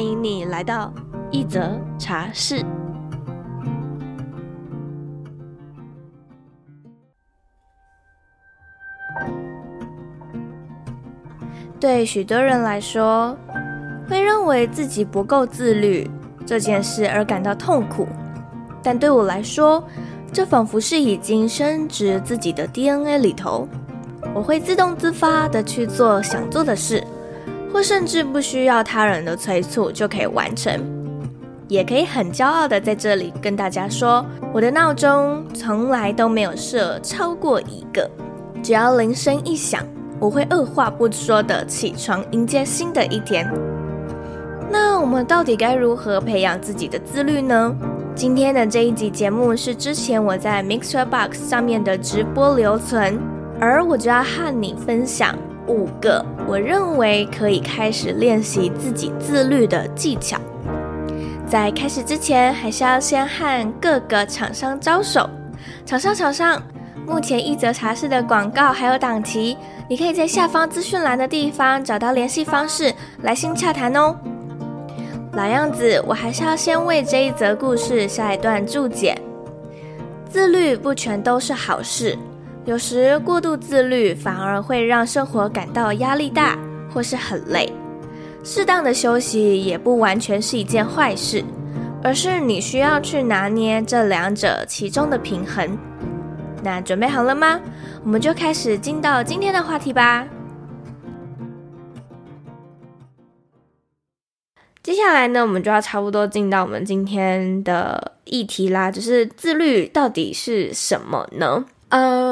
欢迎你来到一则茶室。对许多人来说，会认为自己不够自律这件事而感到痛苦，但对我来说，这仿佛是已经深植自己的 DNA 里头。我会自动自发的去做想做的事，或甚至不需要他人的催促就可以完成。也可以很骄傲地在这里跟大家说，我的闹钟从来都没有设超过一个，只要铃声一响，我会二话不说地起床迎接新的一天。那我们到底该如何培养自己的自律呢？今天的这一集节目是之前我在 MixerBox 上面的直播留存。而我就要和你分享五个我认为可以开始练习自己自律的技巧。在开始之前，还是要先和各个厂商招手。厂商，厂商，目前一则茶室的广告还有档期，你可以在下方资讯栏的地方找到联系方式，来信洽谈哦。老样子，我还是要先为这一则故事下一段注解。自律不全都是好事。有时过度自律反而会让生活感到压力大，或是很累。适当的休息也不完全是一件坏事，而是你需要去拿捏这两者其中的平衡。那准备好了吗？我们就开始进到今天的话题吧。接下来呢，我们就要差不多进到我们今天的议题啦，就是自律到底是什么呢？嗯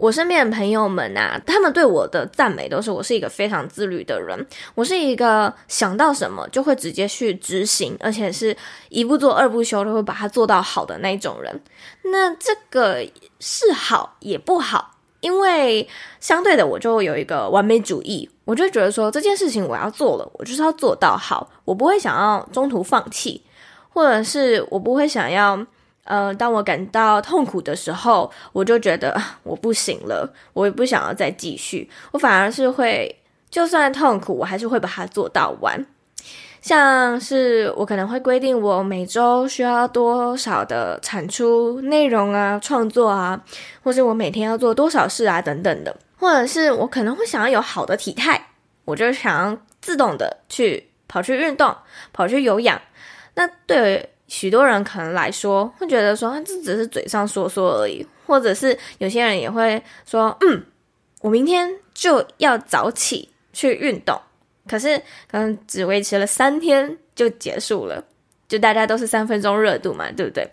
我身边的朋友们啊，他们对我的赞美都是我是一个非常自律的人。我是一个想到什么就会直接去执行，而且是一不做二不休，都会把它做到好的那一种人。那这个是好也不好，因为相对的，我就有一个完美主义，我就觉得说，这件事情我要做了，我就是要做到好，我不会想要中途放弃，或者是我不会想要。呃，当我感到痛苦的时候，我就觉得我不行了，我也不想要再继续。我反而是会，就算痛苦，我还是会把它做到完。像是我可能会规定我每周需要多少的产出内容啊、创作啊，或是我每天要做多少事啊等等的，或者是我可能会想要有好的体态，我就想要自动的去跑去运动、跑去有氧。那对。许多人可能来说会觉得说，这只是嘴上说说而已，或者是有些人也会说，嗯，我明天就要早起去运动，可是可能只维持了三天就结束了，就大家都是三分钟热度嘛，对不对？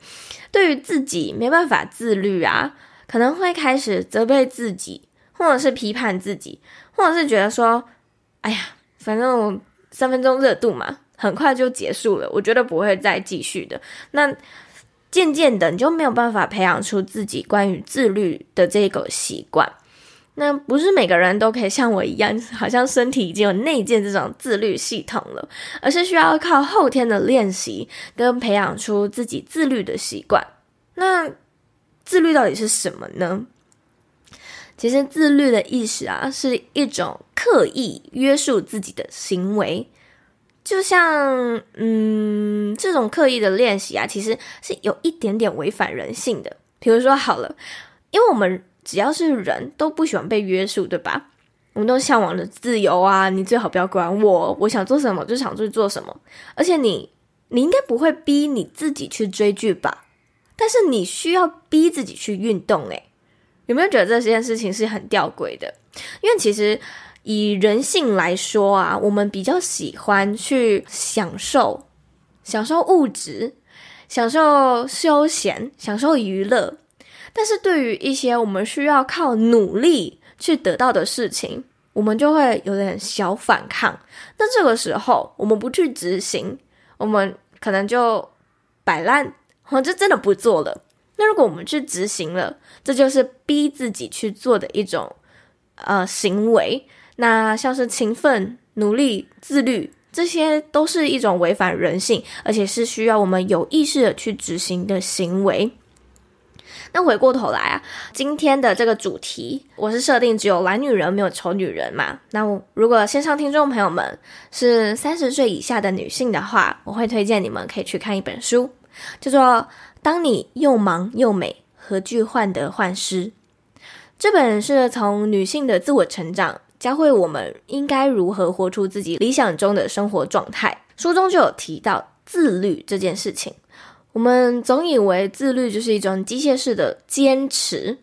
对于自己没办法自律啊，可能会开始责备自己，或者是批判自己，或者是觉得说，哎呀，反正我三分钟热度嘛。很快就结束了，我觉得不会再继续的。那渐渐的，你就没有办法培养出自己关于自律的这个习惯。那不是每个人都可以像我一样，好像身体已经有内建这种自律系统了，而是需要靠后天的练习跟培养出自己自律的习惯。那自律到底是什么呢？其实自律的意思啊，是一种刻意约束自己的行为。就像，嗯，这种刻意的练习啊，其实是有一点点违反人性的。比如说，好了，因为我们只要是人都不喜欢被约束，对吧？我们都向往着自由啊，你最好不要管我，我想做什么就想去做什么。而且你，你应该不会逼你自己去追剧吧？但是你需要逼自己去运动，诶，有没有觉得这件事情是很吊诡的？因为其实。以人性来说啊，我们比较喜欢去享受、享受物质、享受休闲、享受娱乐。但是对于一些我们需要靠努力去得到的事情，我们就会有点小反抗。那这个时候，我们不去执行，我们可能就摆烂，或就真的不做了。那如果我们去执行了，这就是逼自己去做的一种呃行为。那像是勤奋、努力、自律，这些都是一种违反人性，而且是需要我们有意识的去执行的行为。那回过头来啊，今天的这个主题，我是设定只有懒女人，没有丑女人嘛。那如果线上听众朋友们是三十岁以下的女性的话，我会推荐你们可以去看一本书，叫做。当你又忙又美，何惧患得患失？这本是从女性的自我成长，教会我们应该如何活出自己理想中的生活状态。书中就有提到自律这件事情。我们总以为自律就是一种机械式的坚持，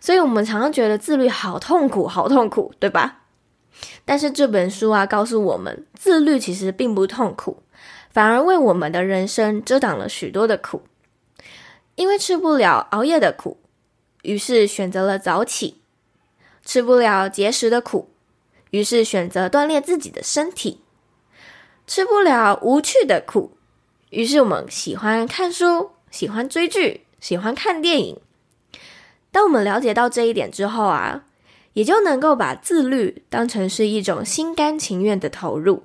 所以我们常常觉得自律好痛苦，好痛苦，对吧？但是这本书啊，告诉我们，自律其实并不痛苦，反而为我们的人生遮挡了许多的苦。因为吃不了熬夜的苦，于是选择了早起；吃不了节食的苦，于是选择锻炼自己的身体；吃不了无趣的苦，于是我们喜欢看书、喜欢追剧、喜欢看电影。当我们了解到这一点之后啊，也就能够把自律当成是一种心甘情愿的投入，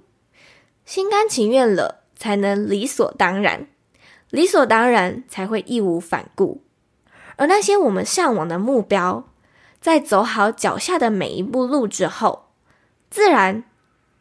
心甘情愿了，才能理所当然。理所当然才会义无反顾，而那些我们向往的目标，在走好脚下的每一步路之后，自然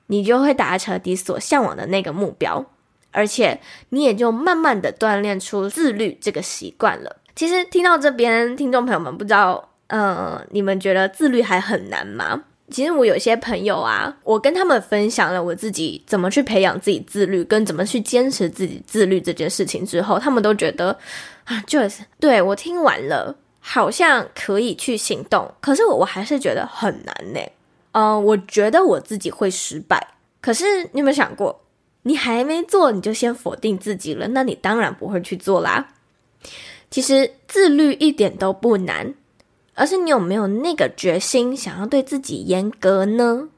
你就会达成你所向往的那个目标，而且你也就慢慢的锻炼出自律这个习惯了。其实听到这边，听众朋友们不知道，呃，你们觉得自律还很难吗？其实我有些朋友啊，我跟他们分享了我自己怎么去培养自己自律，跟怎么去坚持自己自律这件事情之后，他们都觉得啊，就是对，我听完了，好像可以去行动，可是我我还是觉得很难呢。嗯、我觉得我自己会失败。可是你有没有想过，你还没做你就先否定自己了，那你当然不会去做啦。其实自律一点都不难。而是你有没有那个决心，想要对自己严格呢？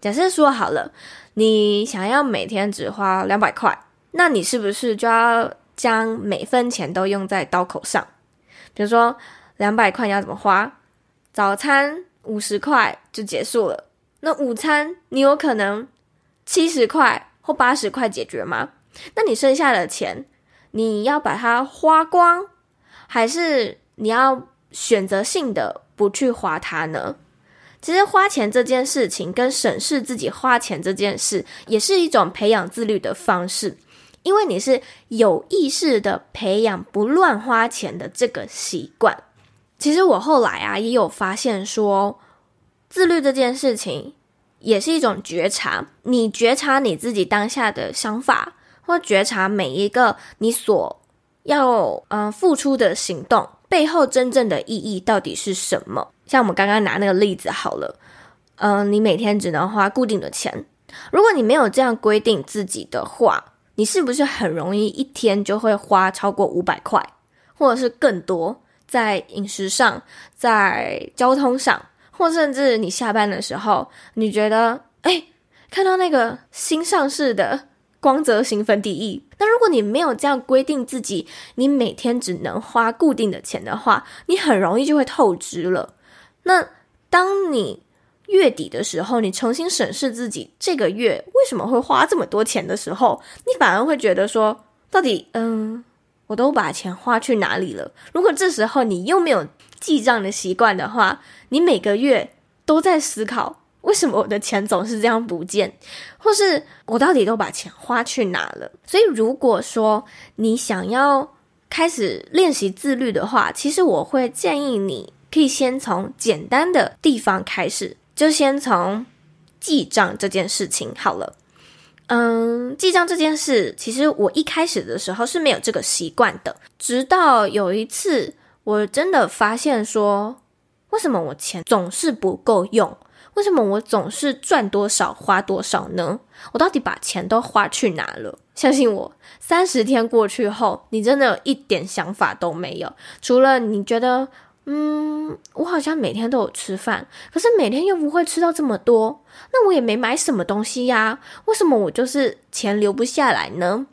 假设说好了，你想要每天只花两百块，那你是不是就要将每分钱都用在刀口上？比如说，两百块你要怎么花？早餐五十块就结束了，那午餐你有可能七十块或八十块解决吗？那你剩下的钱，你要把它花光，还是你要？选择性的不去花它呢？其实花钱这件事情跟审视自己花钱这件事，也是一种培养自律的方式，因为你是有意识的培养不乱花钱的这个习惯。其实我后来啊也有发现说，自律这件事情也是一种觉察，你觉察你自己当下的想法，或觉察每一个你所要嗯、付出的行动。背后真正的意义到底是什么？像我们刚刚拿那个例子好了，嗯、你每天只能花固定的钱。如果你没有这样规定自己的话，你是不是很容易一天就会花超过五百块，或者是更多？在饮食上，在交通上，或甚至你下班的时候，你觉得，哎，看到那个新上市的。光泽型粉底液，那如果你没有这样规定自己，你每天只能花固定的钱的话，你很容易就会透支了。那当你月底的时候，你重新审视自己这个月为什么会花这么多钱的时候，你反而会觉得说，到底，嗯，我都把钱花去哪里了？如果这时候你又没有记账的习惯的话，你每个月都在思考。为什么我的钱总是这样不见？或是我到底都把钱花去哪了？所以，如果说你想要开始练习自律的话，其实我会建议你可以先从简单的地方开始，就先从记账这件事情好了。嗯，记账这件事，其实我一开始的时候是没有这个习惯的，直到有一次我真的发现说，为什么我钱总是不够用？为什么我总是赚多少花多少呢？我到底把钱都花去哪了？相信我，三十天过去后，你真的有一点想法都没有，除了你觉得嗯，我好像每天都有吃饭，可是每天又不会吃到这么多，那我也没买什么东西呀，为什么我就是钱留不下来呢？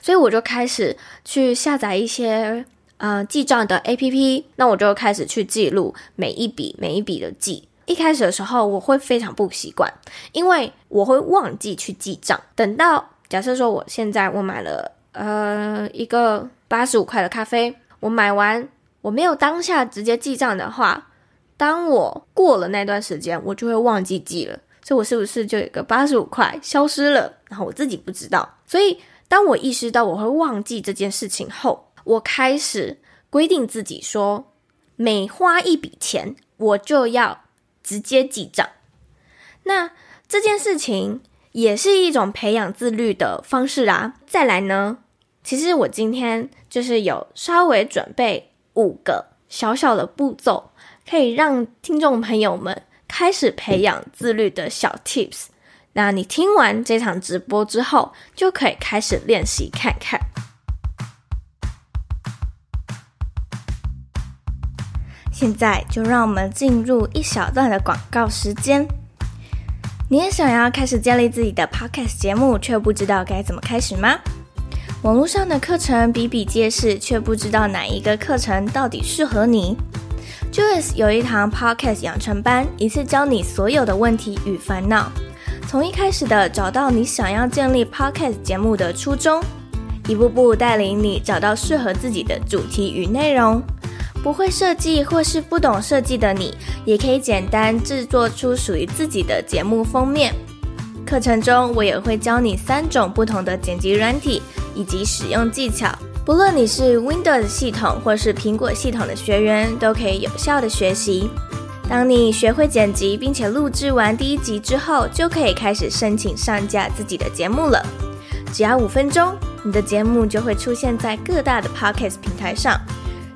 所以我就开始去下载一些呃记账的 APP，那我就开始去记录每一笔每一笔的记。一开始的时候我会非常不习惯，因为我会忘记去记账。等到假设说我现在我买了呃一个八十五块的咖啡，我买完我没有当下直接记账的话，当我过了那段时间，我就会忘记记了。所以我是不是就有个八十五块消失了？然后我自己不知道，所以。当我意识到我会忘记这件事情后，我开始规定自己说，每花一笔钱，我就要直接记账。那这件事情也是一种培养自律的方式啊。再来呢，其实我今天就是有稍微准备五个小小的步骤，可以让听众朋友们开始培养自律的小 tips。那你听完这场直播之后，就可以开始练习看看。现在就让我们进入一小段的广告时间。你也想要开始建立自己的 Podcast 节目，却不知道该怎么开始吗？网络上的课程比比皆是，却不知道哪一个课程到底适合你。Joyce 有一堂 Podcast 养成班，一次教你所有的问题与烦恼。从一开始的找到你想要建立 Podcast 节目的初衷，一步步带领你找到适合自己的主题与内容。不会设计或是不懂设计的你，也可以简单制作出属于自己的节目封面。课程中，我也会教你三种不同的剪辑软体以及使用技巧。不论你是 Windows 系统或是苹果系统的学员，都可以有效的学习。当你学会剪辑，并且录制完第一集之后，就可以开始申请上架自己的节目了。只要五分钟，你的节目就会出现在各大的 Podcast 平台上。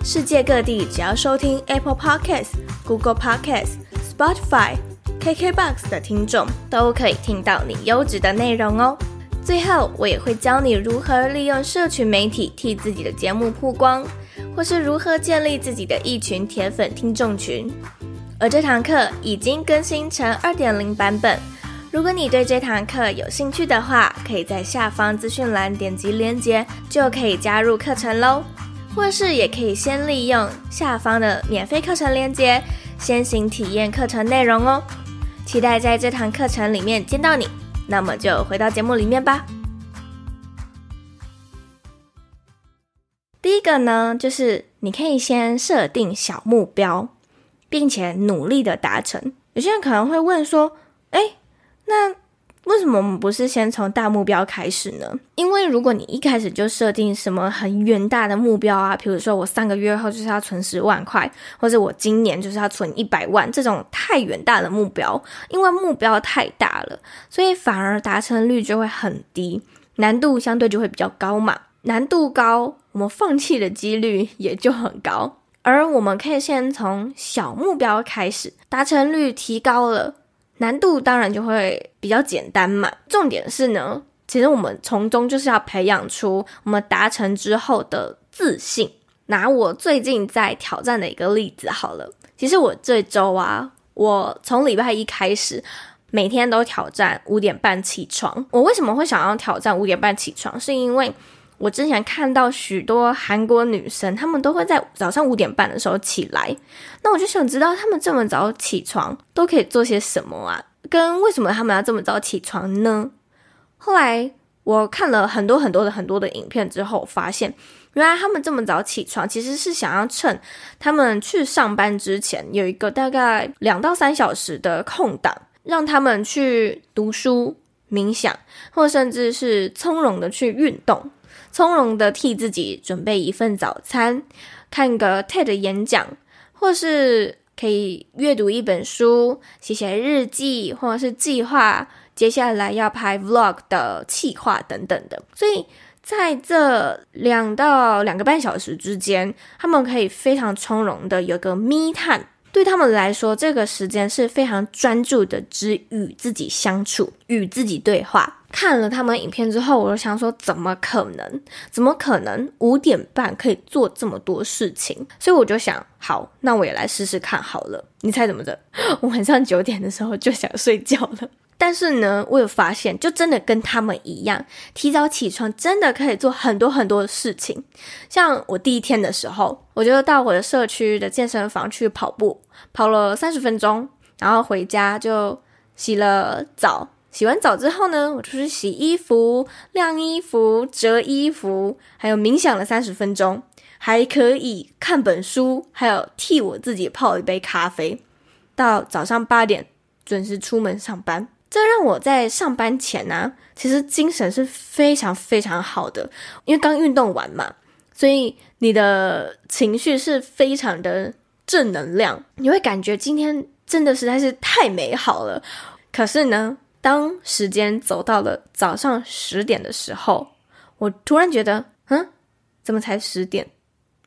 世界各地只要收听 Apple Podcast、Google Podcast、Spotify、KKBox 的听众，都可以听到你优质的内容哦。最后，我也会教你如何利用社群媒体替自己的节目曝光，或是如何建立自己的一群铁粉听众群。而这堂课已经更新成二点零版本。如果你对这堂课有兴趣的话，可以在下方资讯栏点击链接，就可以加入课程喽。或是也可以先利用下方的免费课程链接，先行体验课程内容哦。期待在这堂课程里面见到你。那么就回到节目里面吧。第一个呢，就是你可以先设定小目标。并且努力的达成。有些人可能会问说：“哎，那为什么我们不是先从大目标开始呢？因为如果你一开始就设定什么很远大的目标啊，比如说我三个月后就是要存十万块，或者我今年就是要存一百万，这种太远大的目标，因为目标太大了，所以反而达成率就会很低，难度相对就会比较高嘛。难度高，我们放弃的几率也就很高。”而我们可以先从小目标开始，达成率提高了，难度当然就会比较简单嘛。重点是呢，其实我们从中就是要培养出我们达成之后的自信。拿我最近在挑战的一个例子好了，其实我这周啊，我从礼拜一开始，每天都挑战五点半起床。我为什么会想要挑战五点半起床？是因为我之前看到许多韩国女生，她们都会在早上五点半的时候起来。那我就想知道，她们这么早起床都可以做些什么啊？跟为什么她们要这么早起床呢？后来我看了很多很多的很多的影片之后，发现原来她们这么早起床，其实是想要趁她们去上班之前有一个大概两到三小时的空档，让她们去读书、冥想，或甚至是从容的去运动。从容的替自己准备一份早餐，看个 TED 演讲，或是可以阅读一本书，写写日记，或者是计划接下来要拍 Vlog 的企划等等的。所以在这两到两个半小时之间，他们可以非常从容的有个 Me Time。对他们来说，这个时间是非常专注的，只与自己相处，与自己对话。看了他们影片之后，我就想说，怎么可能？怎么可能五点半可以做这么多事情？所以我就想，好，那我也来试试看好了。你猜怎么着？我晚上九点的时候就想睡觉了。但是呢，我有发现，就真的跟他们一样，提早起床真的可以做很多很多的事情。像我第一天的时候，我就到我的社区的健身房去跑步，跑了三十分钟，然后回家就洗了澡。洗完澡之后呢，我就去洗衣服、晾衣服、折衣服，还有冥想了三十分钟，还可以看本书，还有替我自己泡一杯咖啡。到早上八点准时出门上班。这让我在上班前呢、其实精神是非常非常好的，因为刚运动完嘛，所以你的情绪是非常的正能量，你会感觉今天真的实在是太美好了。可是呢，当时间走到了早上十点的时候，我突然觉得，嗯，怎么才十点？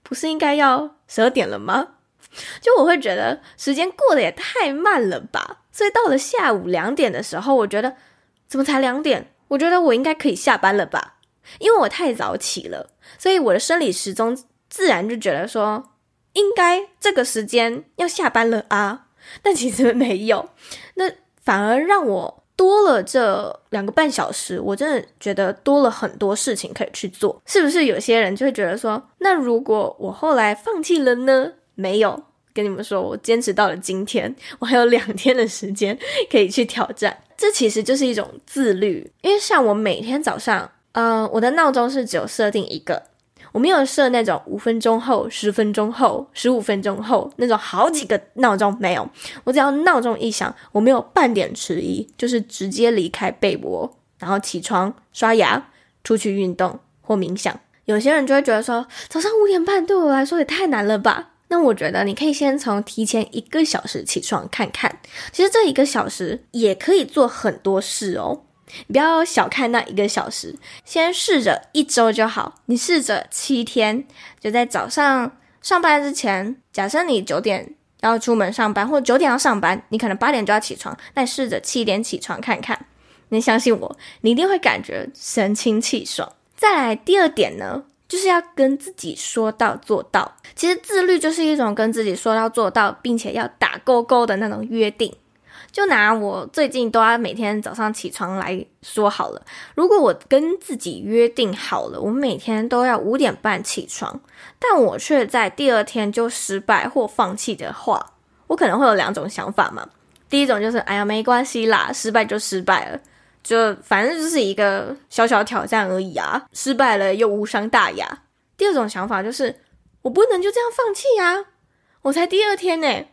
不是应该要十二点了吗？就我会觉得时间过得也太慢了吧。所以到了下午两点的时候，我觉得怎么才两点？我觉得我应该可以下班了吧？因为我太早起了，所以我的生理时钟自然就觉得说应该这个时间要下班了啊。但其实没有，那反而让我多了这两个半小时，我真的觉得多了很多事情可以去做。是不是有些人就会觉得说，那如果我后来放弃了呢？没有。跟你们说，我坚持到了今天，我还有两天的时间可以去挑战。这其实就是一种自律，因为像我每天早上，呃，我的闹钟是只有设定一个，我没有设那种五分钟后、十分钟后、十五分钟后那种好几个闹钟，没有。我只要闹钟一响，我没有半点迟疑，就是直接离开被窝，然后起床、刷牙、出去运动或冥想。有些人就会觉得说，早上五点半对我来说也太难了吧？那我觉得你可以先从提前一个小时起床看看，其实这一个小时也可以做很多事哦。你不要小看那一个小时，先试着一周就好。你试着七天，就在早上上班之前，假设你九点要出门上班，或者九点要上班，你可能八点就要起床，但试着七点起床看看。你相信我，你一定会感觉神清气爽。再来第二点呢，就是要跟自己说到做到。其实自律就是一种跟自己说到做到，并且要打勾勾的那种约定。就拿我最近都要每天早上起床来说好了。如果我跟自己约定好了，我每天都要五点半起床，但我却在第二天就失败或放弃的话，我可能会有两种想法嘛。第一种就是，哎呀，没关系啦，失败就失败了。就反正就是一个小小挑战而已啊，失败了又无伤大雅。第二种想法就是，我不能就这样放弃呀，我才第二天呢，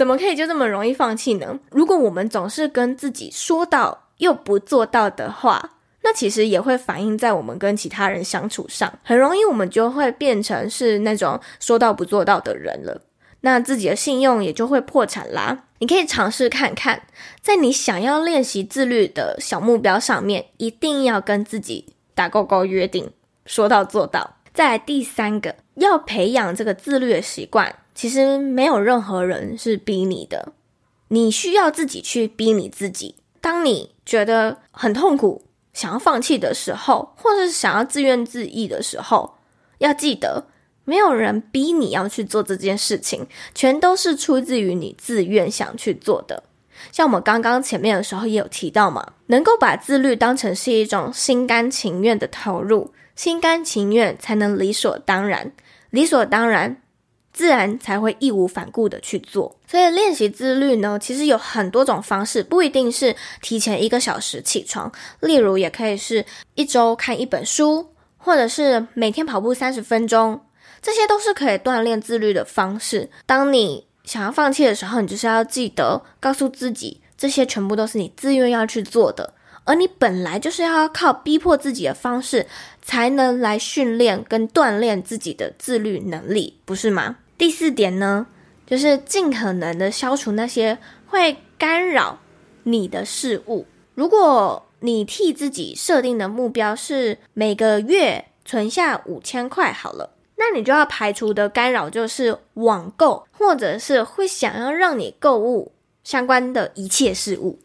怎么可以就这么容易放弃呢？如果我们总是跟自己说到又不做到的话，那其实也会反映在我们跟其他人相处上，很容易我们就会变成是那种说到不做到的人了。那自己的信用也就会破产啦。你可以尝试看看，在你想要练习自律的小目标上面，一定要跟自己打勾勾约定，说到做到。再来第三个，要培养这个自律的习惯，其实没有任何人是逼你的，你需要自己去逼你自己。当你觉得很痛苦，想要放弃的时候，或是想要自怨自艾的时候，要记得。没有人逼你要去做这件事情，全都是出自于你自愿想去做的。像我们刚刚前面的时候也有提到嘛，能够把自律当成是一种心甘情愿的投入，心甘情愿才能理所当然，理所当然，自然才会义无反顾的去做。所以练习自律呢，其实有很多种方式，不一定是提前一个小时起床，例如也可以是一周看一本书，或者是每天跑步三十分钟。这些都是可以锻炼自律的方式。当你想要放弃的时候，你就是要记得告诉自己，这些全部都是你自愿要去做的。而你本来就是要靠逼迫自己的方式，才能来训练跟锻炼自己的自律能力，不是吗？第四点呢，就是尽可能的消除那些会干扰你的事物。如果你替自己设定的目标是每个月存下五千块，好了。那你就要排除的干扰就是网购，或者是会想要让你购物相关的一切事物，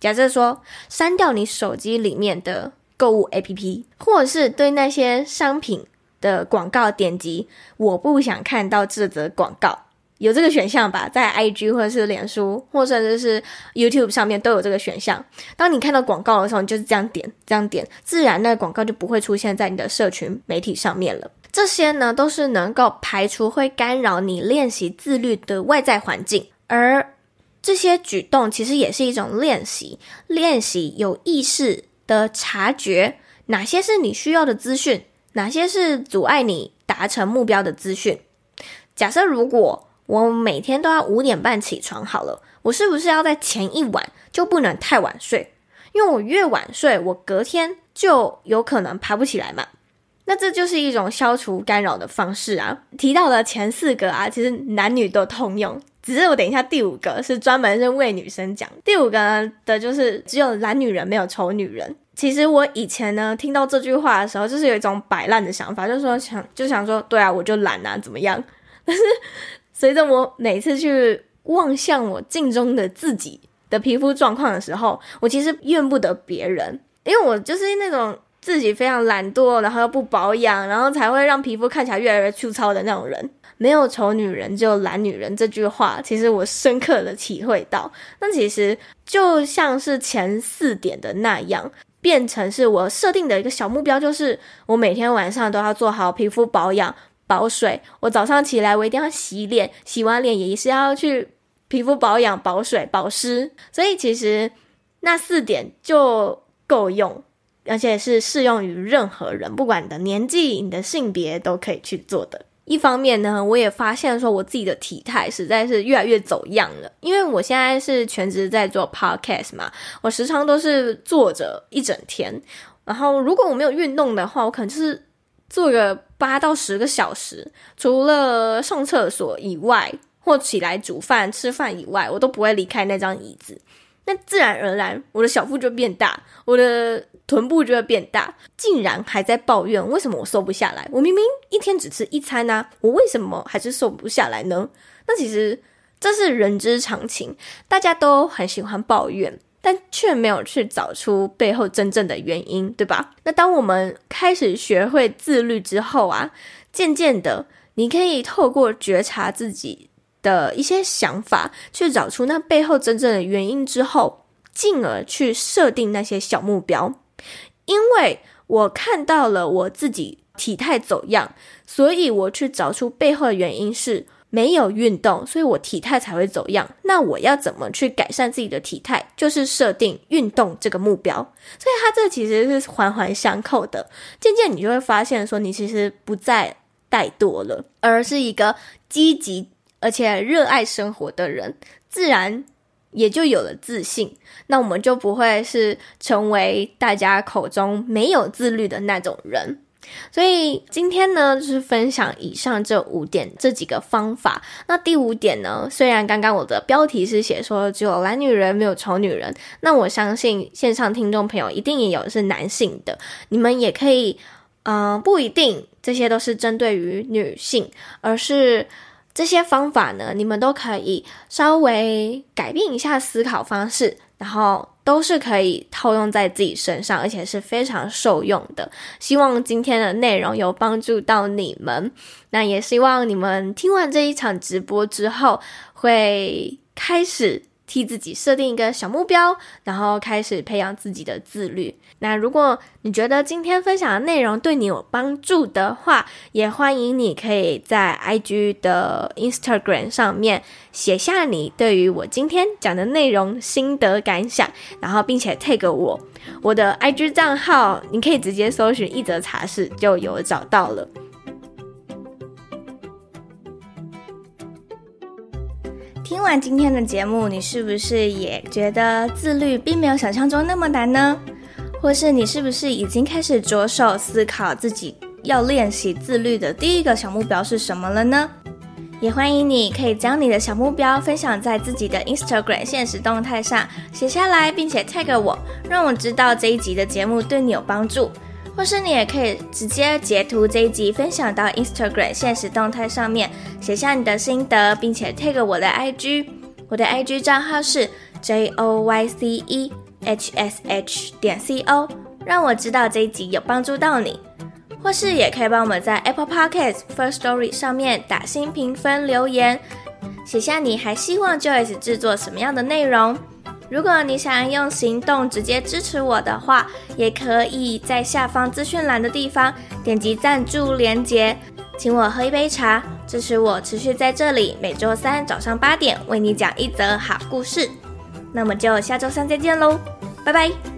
假设说删掉你手机里面的购物 APP，或者是对那些商品的广告点击，我不想看到这则广告。有这个选项吧，在 IG 或者是脸书，或者是是 YouTube 上面都有这个选项。当你看到广告的时候，你就是这样点，这样点，自然那个广告就不会出现在你的社群媒体上面了。这些呢，都是能够排除会干扰你练习自律的外在环境，而这些举动其实也是一种练习，练习有意识的察觉哪些是你需要的资讯，哪些是阻碍你达成目标的资讯。假设如果我每天都要五点半起床，好了，我是不是要在前一晚就不能太晚睡？因为我越晚睡，我隔天就有可能爬不起来嘛。那这就是一种消除干扰的方式啊。提到了前四个啊，其实男女都通用，只是我等一下第五个是专门是为女生讲。第五个呢的就是只有懒女人没有丑女人。其实我以前呢听到这句话的时候，就是有一种摆烂的想法，就是说想就想说，对啊，我就懒啊，怎么样？但是。随着我每次去望向我镜中的自己的皮肤状况的时候，我其实怨不得别人，因为我就是那种自己非常懒惰，然后又不保养，然后才会让皮肤看起来越来越粗糙的那种人。没有丑女人，只有懒女人这句话，其实我深刻的体会到。那其实就像是前四点的那样，变成是我设定的一个小目标，就是我每天晚上都要做好皮肤保养。保水，我早上起来我一定要洗脸，洗完脸也是要去皮肤保养、保水、保湿。所以其实那四点就够用，而且是适用于任何人，不管你的年纪、你的性别都可以去做的。一方面呢，我也发现说我自己的体态实在是越来越走样了，因为我现在是全职在做 podcast 嘛，我时常都是坐着一整天，然后如果我没有运动的话，我可能就是。坐个八到十个小时，除了上厕所以外，或起来煮饭、吃饭以外，我都不会离开那张椅子。那自然而然，我的小腹就变大，我的臀部就会变大。竟然还在抱怨为什么我瘦不下来？我明明一天只吃一餐啊，我为什么还是瘦不下来呢？那其实这是人之常情，大家都很喜欢抱怨。但却没有去找出背后真正的原因，对吧？那当我们开始学会自律之后啊，渐渐的，你可以透过觉察自己的一些想法，去找出那背后真正的原因之后，进而去设定那些小目标。因为我看到了我自己体态走样，所以我去找出背后的原因是。没有运动，所以我体态才会走样。那我要怎么去改善自己的体态？就是设定运动这个目标。所以它这其实是环环相扣的。渐渐你就会发现，说你其实不再怠惰了，而是一个积极而且热爱生活的人，自然也就有了自信。那我们就不会是成为大家口中没有自律的那种人。所以今天呢，就是分享以上这五点这几个方法。那第五点呢，虽然刚刚我的标题是写说只有懒女人没有丑女人，那我相信线上听众朋友一定也有是男性的，你们也可以，嗯、不一定这些都是针对于女性，而是这些方法呢，你们都可以稍微改变一下思考方式，然后。都是可以套用在自己身上，而且是非常受用的。希望今天的内容有帮助到你们，那也希望你们听完这一场直播之后，会开始。替自己设定一个小目标，然后开始培养自己的自律。那如果你觉得今天分享的内容对你有帮助的话，也欢迎你可以在 IG 的 Instagram 上面写下你对于我今天讲的内容心得感想，然后并且 tag 我，我的 IG 账号你可以直接搜寻一则茶室就有找到了。听完今天的节目，你是不是也觉得自律并没有想象中那么难呢？或是你是不是已经开始着手思考自己要练习自律的第一个小目标是什么了呢？也欢迎你可以将你的小目标分享在自己的 Instagram 现实动态上写下来，并且 tag 我，让我知道这一集的节目对你有帮助。或是你也可以直接截图这一集分享到 Instagram 现实动态上面，写下你的心得，并且 tag 我的 IG，我的 IG 账号是 J O Y C E hsh 点 co，让我知道这一集有帮助到你。或是也可以帮我们在 Apple Podcast First Story 上面打新评分留言，写下你还希望 Joyce 制作什么样的内容。如果你想用行动直接支持我的话，也可以在下方资讯栏的地方点击赞助连接，请我喝一杯茶，支持我持续在这里每周三早上八点为你讲一则好故事。那么就下周三再见喽，拜拜。